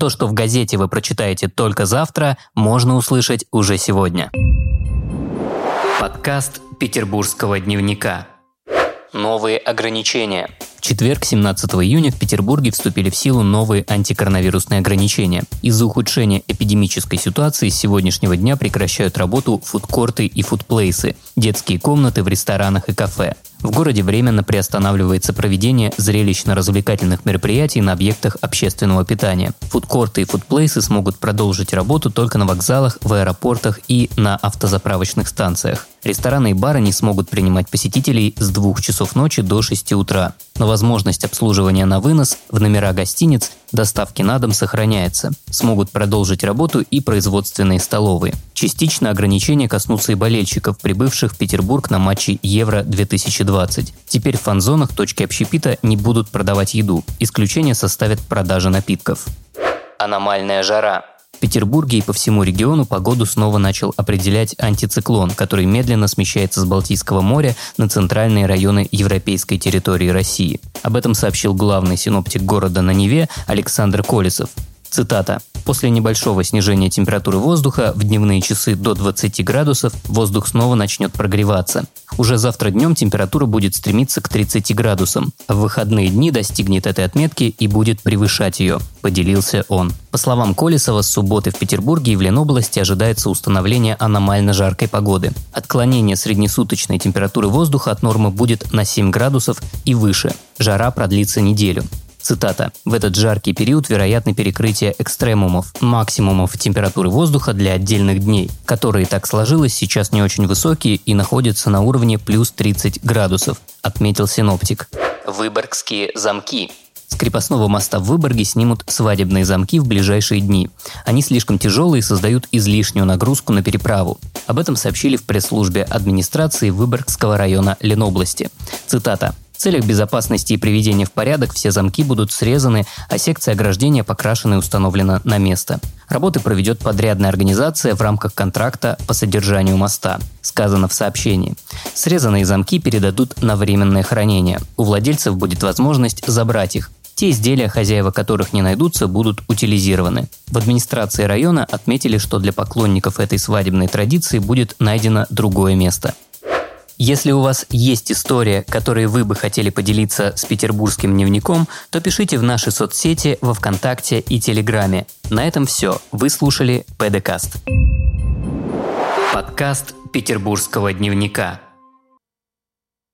То, что в газете вы прочитаете только завтра, можно услышать уже сегодня. Подкаст Петербургского дневника. Новые ограничения. В четверг, 17 июня, в Петербурге вступили в силу новые антикоронавирусные ограничения. Из-за ухудшения эпидемической ситуации с сегодняшнего дня прекращают работу фудкорты и фудплейсы, детские комнаты в ресторанах и кафе. В городе временно приостанавливается проведение зрелищно-развлекательных мероприятий на объектах общественного питания. Фудкорты и фудплейсы смогут продолжить работу только на вокзалах, в аэропортах и на автозаправочных станциях. Рестораны и бары не смогут принимать посетителей с 2 часов ночи до 6 утра. Но возможность обслуживания на вынос в номера гостиниц, доставки на дом сохраняется. Смогут продолжить работу и производственные столовые. Частично ограничения коснутся и болельщиков, прибывших в Петербург на матчи Евро-2020. Теперь в фан-зонах точки общепита не будут продавать еду. Исключение составят продажа напитков. Аномальная жара. Петербурге и по всему региону погоду снова начал определять антициклон, который медленно смещается с Балтийского моря на центральные районы европейской территории России. Об этом сообщил главный синоптик города на Неве Александр Колесов. Цитата. После небольшого снижения температуры воздуха в дневные часы до 20 градусов воздух снова начнет прогреваться. Уже завтра днем температура будет стремиться к 30 градусам. В выходные дни достигнет этой отметки и будет превышать ее, поделился он. По словам Колесова, с субботы в Петербурге и в Ленобласти ожидается установление аномально жаркой погоды. Отклонение среднесуточной температуры воздуха от нормы будет на 7 градусов и выше. Жара продлится неделю. Цитата. «В этот жаркий период вероятно перекрытие экстремумов, максимумов температуры воздуха для отдельных дней, которые так сложилось сейчас не очень высокие и находятся на уровне плюс 30 градусов», отметил синоптик. Выборгские замки. С крепостного моста в Выборге снимут свадебные замки в ближайшие дни. Они слишком тяжелые и создают излишнюю нагрузку на переправу. Об этом сообщили в пресс-службе администрации Выборгского района Ленобласти. Цитата. Целях безопасности и приведения в порядок все замки будут срезаны, а секция ограждения покрашена и установлена на место. Работы проведет подрядная организация в рамках контракта по содержанию моста, сказано в сообщении. Срезанные замки передадут на временное хранение. У владельцев будет возможность забрать их, те изделия, хозяева которых не найдутся, будут утилизированы. В администрации района отметили, что для поклонников этой свадебной традиции будет найдено другое место. Если у вас есть история, которой вы бы хотели поделиться с петербургским дневником, то пишите в наши соцсети во Вконтакте и Телеграме. На этом все. Вы слушали ПДКаст. Подкаст Петербургского дневника.